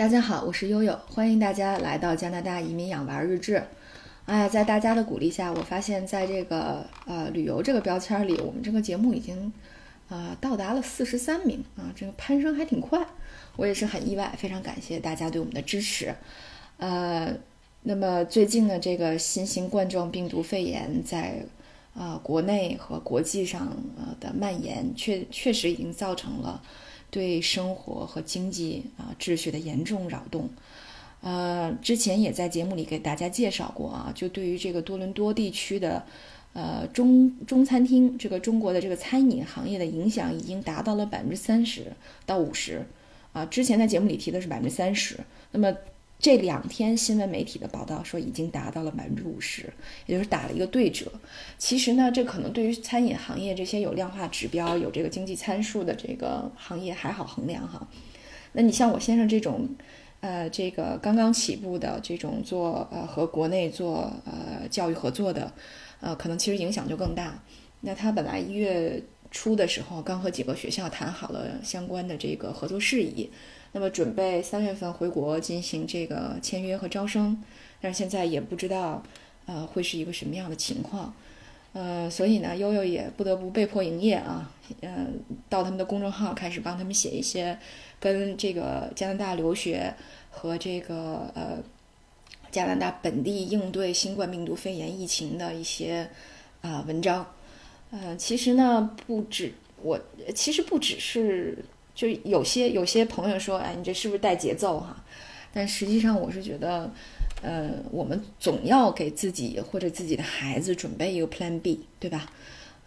大家好，我是悠悠，欢迎大家来到加拿大移民养娃日志。哎呀，在大家的鼓励下，我发现在这个呃旅游这个标签里，我们这个节目已经呃到达了四十三名啊，这个攀升还挺快，我也是很意外，非常感谢大家对我们的支持。呃，那么最近呢，这个新型冠状病毒肺炎在啊国内和国际上呃的蔓延，确确实已经造成了。对生活和经济啊秩序的严重扰动，呃，之前也在节目里给大家介绍过啊，就对于这个多伦多地区的呃中中餐厅，这个中国的这个餐饮行业的影响已经达到了百分之三十到五十，啊，之前在节目里提的是百分之三十，那么。这两天新闻媒体的报道说已经达到了百分之五十，也就是打了一个对折。其实呢，这可能对于餐饮行业这些有量化指标、有这个经济参数的这个行业还好衡量哈。那你像我先生这种，呃，这个刚刚起步的这种做呃和国内做呃教育合作的，呃，可能其实影响就更大。那他本来一月初的时候刚和几个学校谈好了相关的这个合作事宜。那么准备三月份回国进行这个签约和招生，但是现在也不知道，呃，会是一个什么样的情况，呃，所以呢，悠悠也不得不被迫营业啊，嗯，到他们的公众号开始帮他们写一些跟这个加拿大留学和这个呃加拿大本地应对新冠病毒肺炎疫情的一些啊文章，呃，其实呢，不止我，其实不只是。就有些有些朋友说，哎，你这是不是带节奏哈？但实际上，我是觉得，呃，我们总要给自己或者自己的孩子准备一个 Plan B，对吧？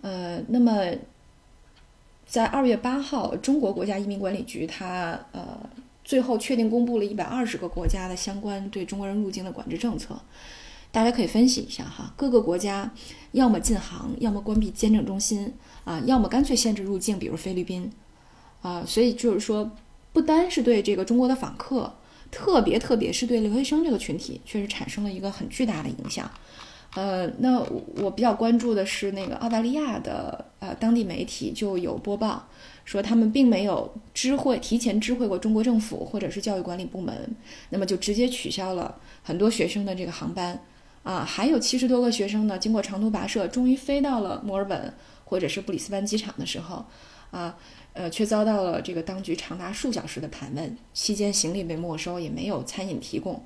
呃，那么在二月八号，中国国家移民管理局它呃最后确定公布了一百二十个国家的相关对中国人入境的管制政策，大家可以分析一下哈。各个国家要么禁航，要么关闭签证中心啊，要么干脆限制入境，比如菲律宾。啊，所以就是说，不单是对这个中国的访客，特别特别是对留学生这个群体，确实产生了一个很巨大的影响。呃，那我比较关注的是那个澳大利亚的呃当地媒体就有播报说，他们并没有知会提前知会过中国政府或者是教育管理部门，那么就直接取消了很多学生的这个航班。啊，还有七十多个学生呢，经过长途跋涉，终于飞到了墨尔本或者是布里斯班机场的时候，啊。呃，却遭到了这个当局长达数小时的盘问，期间行李被没收，也没有餐饮提供，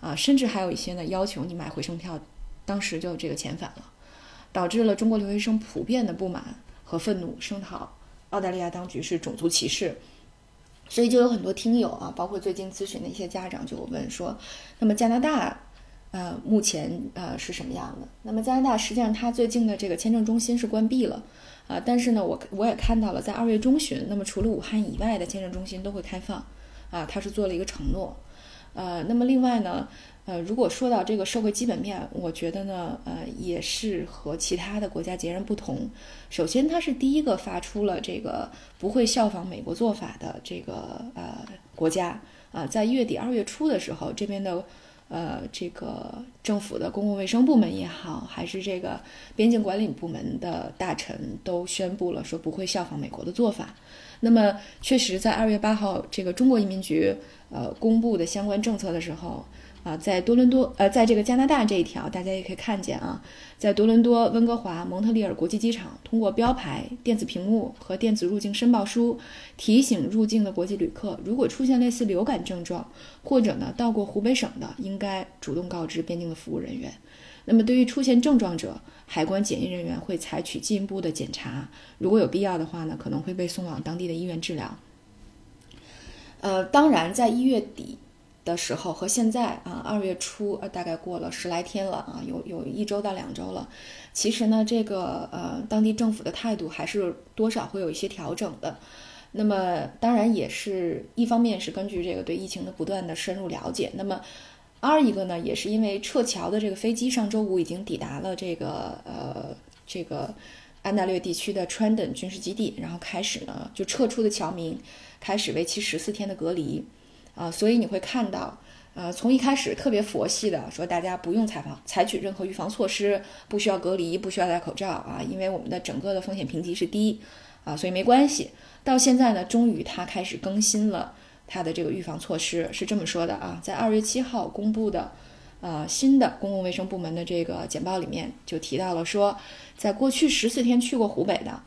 啊，甚至还有一些呢要求你买回程票，当时就这个遣返了，导致了中国留学生普遍的不满和愤怒，声讨澳大利亚当局是种族歧视，所以就有很多听友啊，包括最近咨询的一些家长就问说，那么加拿大，呃，目前呃是什么样的？那么加拿大实际上它最近的这个签证中心是关闭了。啊，但是呢，我我也看到了，在二月中旬，那么除了武汉以外的签证中心都会开放，啊，他是做了一个承诺，呃，那么另外呢，呃，如果说到这个社会基本面，我觉得呢，呃，也是和其他的国家截然不同。首先，它是第一个发出了这个不会效仿美国做法的这个呃国家，啊，在一月底二月初的时候，这边的。呃，这个政府的公共卫生部门也好，还是这个边境管理部门的大臣都宣布了，说不会效仿美国的做法。那么，确实在二月八号，这个中国移民局呃公布的相关政策的时候。啊，在多伦多，呃，在这个加拿大这一条，大家也可以看见啊，在多伦多、温哥华、蒙特利尔国际机场，通过标牌、电子屏幕和电子入境申报书，提醒入境的国际旅客，如果出现类似流感症状，或者呢到过湖北省的，应该主动告知边境的服务人员。那么对于出现症状者，海关检疫人员会采取进一步的检查，如果有必要的话呢，可能会被送往当地的医院治疗。呃，当然，在一月底。的时候和现在啊，二月初呃，大概过了十来天了啊，有有一周到两周了。其实呢，这个呃，当地政府的态度还是多少会有一些调整的。那么，当然也是一方面是根据这个对疫情的不断的深入了解。那么，二一个呢，也是因为撤侨的这个飞机上周五已经抵达了这个呃这个安大略地区的川等军事基地，然后开始呢就撤出的侨民开始为期十四天的隔离。啊，所以你会看到，呃，从一开始特别佛系的说，大家不用采访，采取任何预防措施，不需要隔离，不需要戴口罩啊，因为我们的整个的风险评级是低，啊，所以没关系。到现在呢，终于他开始更新了它的这个预防措施是这么说的啊，在二月七号公布的，呃，新的公共卫生部门的这个简报里面就提到了说，在过去十四天去过湖北的，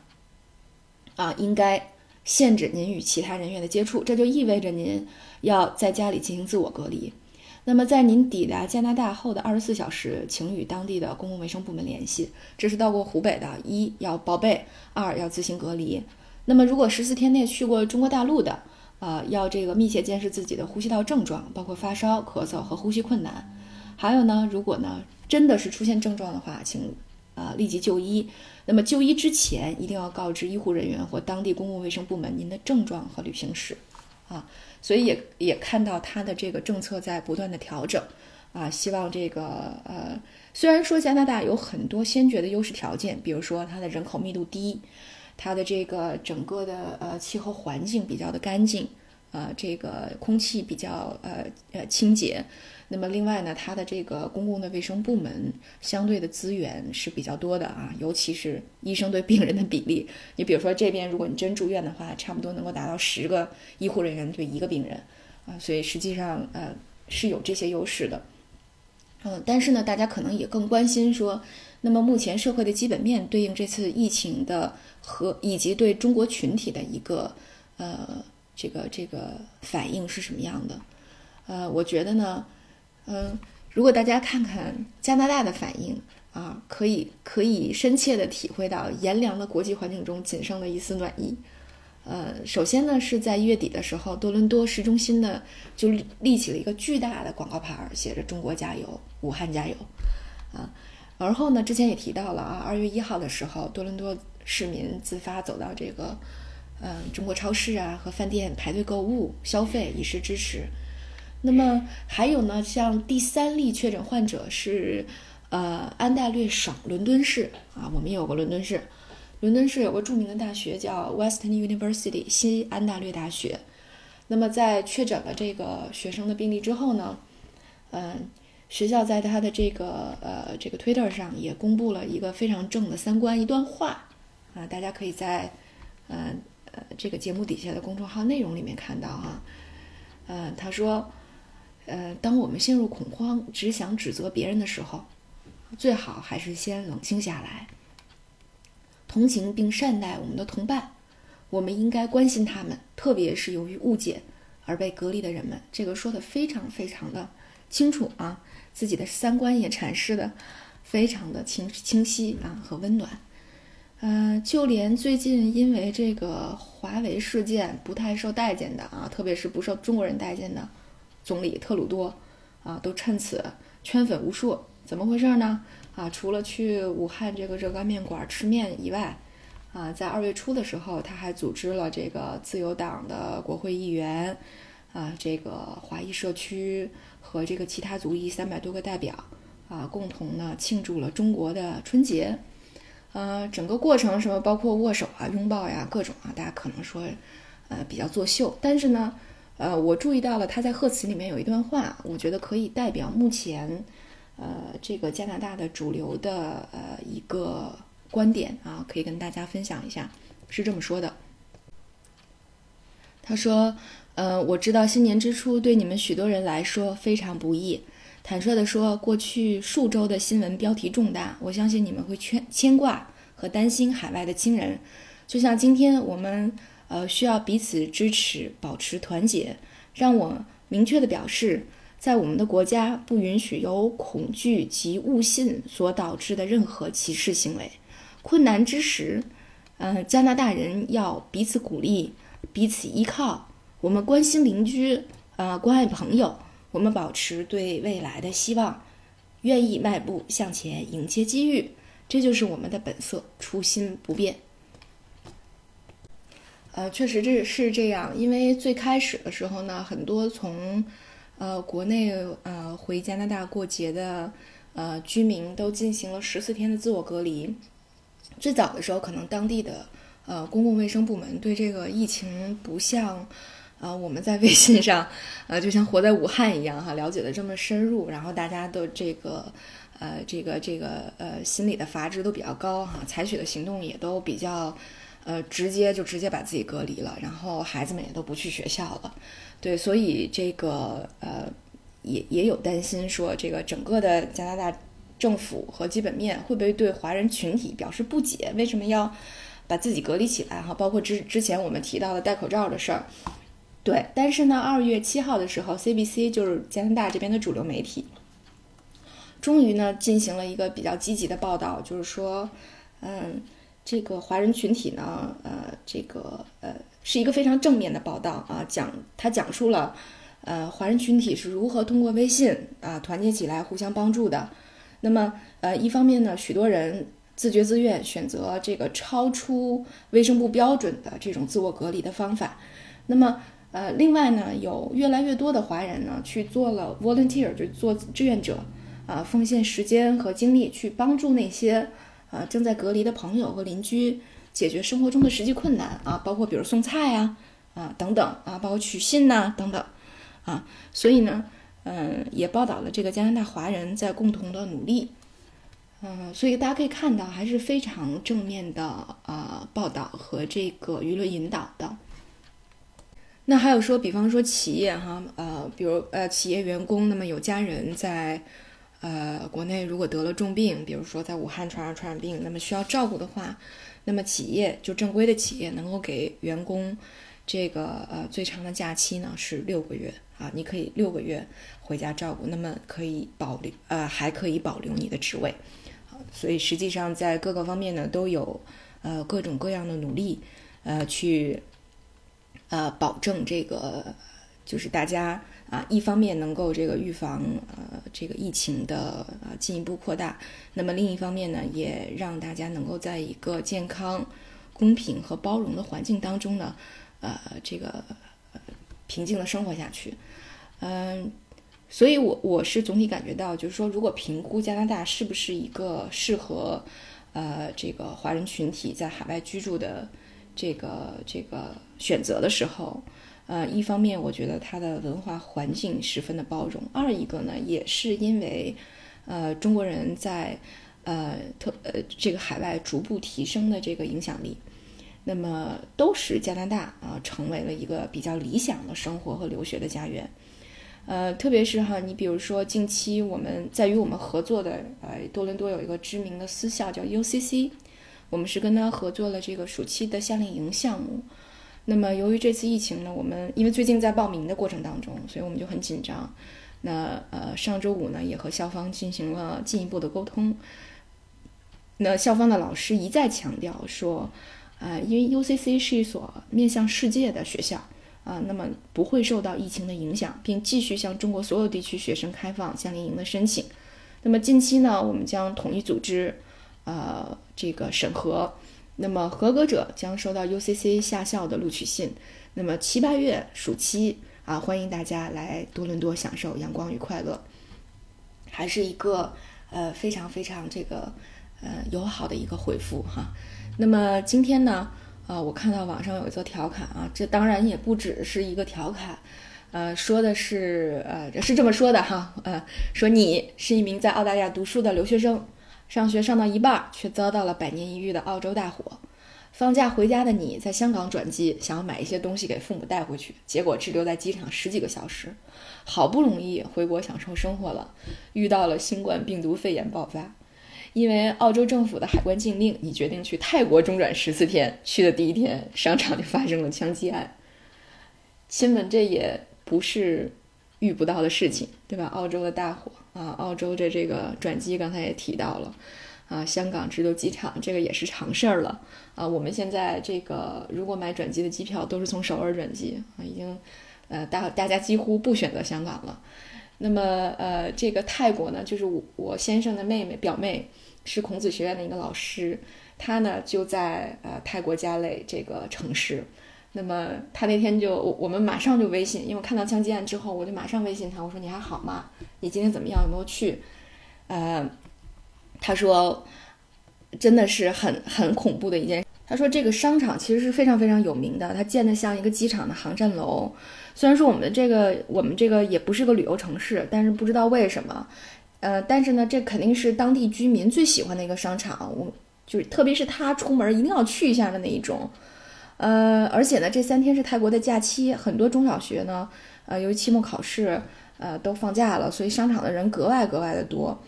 啊，应该限制您与其他人员的接触，这就意味着您要在家里进行自我隔离。那么在您抵达加拿大后的二十四小时，请与当地的公共卫生部门联系。这是到过湖北的，一要报备，二要自行隔离。那么如果十四天内去过中国大陆的，呃，要这个密切监视自己的呼吸道症状，包括发烧、咳嗽和呼吸困难。还有呢，如果呢真的是出现症状的话，请啊立即就医。那么就医之前一定要告知医护人员或当地公共卫生部门您的症状和旅行史，啊。所以也也看到它的这个政策在不断的调整，啊，希望这个呃，虽然说加拿大有很多先决的优势条件，比如说它的人口密度低，它的这个整个的呃气候环境比较的干净，呃，这个空气比较呃呃清洁。那么另外呢，它的这个公共的卫生部门相对的资源是比较多的啊，尤其是医生对病人的比例。你比如说这边，如果你真住院的话，差不多能够达到十个医护人员对一个病人啊，所以实际上呃是有这些优势的。嗯，但是呢，大家可能也更关心说，那么目前社会的基本面对应这次疫情的和以及对中国群体的一个呃这个这个反应是什么样的？呃，我觉得呢。嗯，如果大家看看加拿大的反应啊，可以可以深切的体会到炎凉的国际环境中仅剩的一丝暖意。呃，首先呢，是在一月底的时候，多伦多市中心呢就立起了一个巨大的广告牌，写着“中国加油，武汉加油”。啊，而后呢，之前也提到了啊，二月一号的时候，多伦多市民自发走到这个嗯中国超市啊和饭店排队购物消费，以示支持。那么还有呢，像第三例确诊患者是，呃，安大略省伦敦市啊，我们也有个伦敦市，伦敦市有个著名的大学叫 Western University 西安大略大学。那么在确诊了这个学生的病例之后呢，嗯，学校在他的这个呃这个 Twitter 上也公布了一个非常正的三观一段话啊，大家可以在嗯呃这个节目底下的公众号内容里面看到哈，嗯，他说。呃，当我们陷入恐慌，只想指责别人的时候，最好还是先冷静下来，同情并善待我们的同伴。我们应该关心他们，特别是由于误解而被隔离的人们。这个说的非常非常的清楚啊，自己的三观也阐释的非常的清清晰啊和温暖。呃，就连最近因为这个华为事件不太受待见的啊，特别是不受中国人待见的。总理特鲁多，啊，都趁此圈粉无数。怎么回事呢？啊，除了去武汉这个热干面馆吃面以外，啊，在二月初的时候，他还组织了这个自由党的国会议员，啊，这个华裔社区和这个其他族裔三百多个代表，啊，共同呢庆祝了中国的春节。呃，整个过程什么包括握手啊、拥抱呀，各种啊，大家可能说，呃，比较作秀，但是呢。呃，我注意到了他在贺词里面有一段话，我觉得可以代表目前，呃，这个加拿大的主流的呃一个观点啊，可以跟大家分享一下，是这么说的。他说：“呃，我知道新年之初对你们许多人来说非常不易。坦率地说，过去数周的新闻标题重大，我相信你们会牵牵挂和担心海外的亲人，就像今天我们。”呃，需要彼此支持，保持团结。让我明确的表示，在我们的国家不允许由恐惧及误信所导致的任何歧视行为。困难之时，呃，加拿大人要彼此鼓励，彼此依靠。我们关心邻居，呃，关爱朋友。我们保持对未来的希望，愿意迈步向前，迎接机遇。这就是我们的本色，初心不变。呃，确实这是这样，因为最开始的时候呢，很多从呃国内呃回加拿大过节的呃居民都进行了十四天的自我隔离。最早的时候，可能当地的呃公共卫生部门对这个疫情不像呃我们在微信上呃就像活在武汉一样哈了解的这么深入，然后大家的这个呃这个这个呃心理的阀值都比较高哈，采取的行动也都比较。呃，直接就直接把自己隔离了，然后孩子们也都不去学校了。对，所以这个呃，也也有担心说，这个整个的加拿大政府和基本面会不会对华人群体表示不解？为什么要把自己隔离起来？哈，包括之之前我们提到的戴口罩的事儿。对，但是呢，二月七号的时候，CBC 就是加拿大这边的主流媒体，终于呢进行了一个比较积极的报道，就是说，嗯，这个华人群体呢，呃，这个呃是一个非常正面的报道啊，讲他讲述了，呃，华人群体是如何通过微信啊团结起来，互相帮助的。那么，呃，一方面呢，许多人自觉自愿选择这个超出卫生部标准的这种自我隔离的方法，那么。呃，另外呢，有越来越多的华人呢去做了 volunteer，就做志愿者，啊，奉献时间和精力去帮助那些啊正在隔离的朋友和邻居解决生活中的实际困难啊，包括比如送菜呀，啊等等啊，包括取信呐等等，啊，所以呢，嗯，也报道了这个加拿大华人在共同的努力，嗯，所以大家可以看到还是非常正面的啊报道和这个舆论引导的。那还有说，比方说企业哈，呃，比如呃企业员工，那么有家人在，呃国内如果得了重病，比如说在武汉传上传染病，那么需要照顾的话，那么企业就正规的企业能够给员工这个呃最长的假期呢是六个月啊，你可以六个月回家照顾，那么可以保留呃还可以保留你的职位，所以实际上在各个方面呢都有呃各种各样的努力呃去。呃，保证这个就是大家啊，一方面能够这个预防呃这个疫情的呃进一步扩大，那么另一方面呢，也让大家能够在一个健康、公平和包容的环境当中呢，呃这个平静的生活下去。嗯，所以我我是总体感觉到，就是说，如果评估加拿大是不是一个适合呃这个华人群体在海外居住的。这个这个选择的时候，呃，一方面我觉得它的文化环境十分的包容，二一个呢，也是因为，呃，中国人在呃特呃这个海外逐步提升的这个影响力，那么都使加拿大啊成为了一个比较理想的生活和留学的家园，呃，特别是哈，你比如说近期我们在与我们合作的呃多伦多有一个知名的私校叫 UCC。我们是跟他合作了这个暑期的夏令营项目。那么由于这次疫情呢，我们因为最近在报名的过程当中，所以我们就很紧张。那呃上周五呢，也和校方进行了进一步的沟通。那校方的老师一再强调说，啊，因为 UCC 是一所面向世界的学校啊，那么不会受到疫情的影响，并继续向中国所有地区学生开放夏令营的申请。那么近期呢，我们将统一组织。呃，这个审核，那么合格者将收到 UCC 下校的录取信。那么七八月暑期啊，欢迎大家来多伦多享受阳光与快乐，还是一个呃非常非常这个呃友好的一个回复哈。那么今天呢，呃，我看到网上有一则调侃啊，这当然也不只是一个调侃，呃，说的是呃是这么说的哈，呃，说你是一名在澳大利亚读书的留学生。上学上到一半，却遭到了百年一遇的澳洲大火。放假回家的你，在香港转机，想要买一些东西给父母带回去，结果滞留在机场十几个小时。好不容易回国享受生活了，遇到了新冠病毒肺炎爆发。因为澳洲政府的海关禁令，你决定去泰国中转十四天。去的第一天，商场就发生了枪击案。亲们，这也不是遇不到的事情，对吧？澳洲的大火。啊，澳洲的这个转机刚才也提到了，啊，香港直流机场这个也是常事儿了。啊，我们现在这个如果买转机的机票都是从首尔转机啊，已经，呃，大大家几乎不选择香港了。那么，呃，这个泰国呢，就是我我先生的妹妹表妹是孔子学院的一个老师，她呢就在呃泰国加累这个城市。那么他那天就我我们马上就微信，因为我看到枪击案之后，我就马上微信他，我说你还好吗？你今天怎么样？有没有去？呃，他说真的是很很恐怖的一件。他说这个商场其实是非常非常有名的，它建的像一个机场的航站楼。虽然说我们这个我们这个也不是个旅游城市，但是不知道为什么，呃，但是呢，这肯定是当地居民最喜欢的一个商场。我就是特别是他出门一定要去一下的那一种。呃，而且呢，这三天是泰国的假期，很多中小学呢，呃，由于期末考试，呃，都放假了，所以商场的人格外格外的多。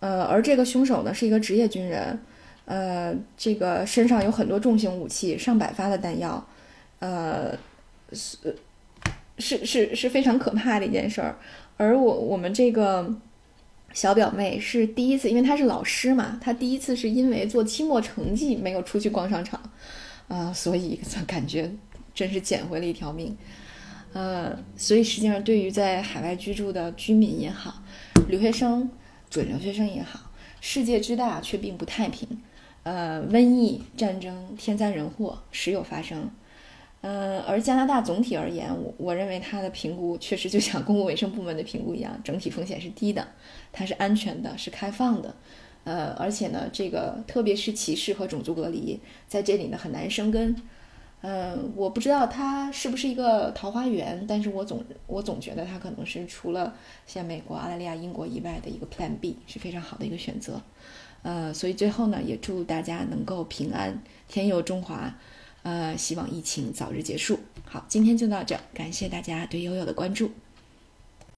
呃，而这个凶手呢是一个职业军人，呃，这个身上有很多重型武器，上百发的弹药，呃，是是是非常可怕的一件事儿。而我我们这个小表妹是第一次，因为她是老师嘛，她第一次是因为做期末成绩没有出去逛商场。啊，所以 感觉真是捡回了一条命，呃，所以实际上对于在海外居住的居民也好，留学生、准留学生也好，世界之大却并不太平，呃，瘟疫、战争、天灾人祸时有发生，呃，而加拿大总体而言，我我认为它的评估确实就像公共卫生部门的评估一样，整体风险是低的，它是安全的，是开放的。呃，而且呢，这个特别是歧视和种族隔离，在这里呢很难生根。嗯，我不知道它是不是一个桃花源，但是我总我总觉得它可能是除了像美国、澳大利亚、英国以外的一个 Plan B，是非常好的一个选择。呃，所以最后呢，也祝大家能够平安，天佑中华。呃，希望疫情早日结束。好，今天就到这，感谢大家对悠悠的关注。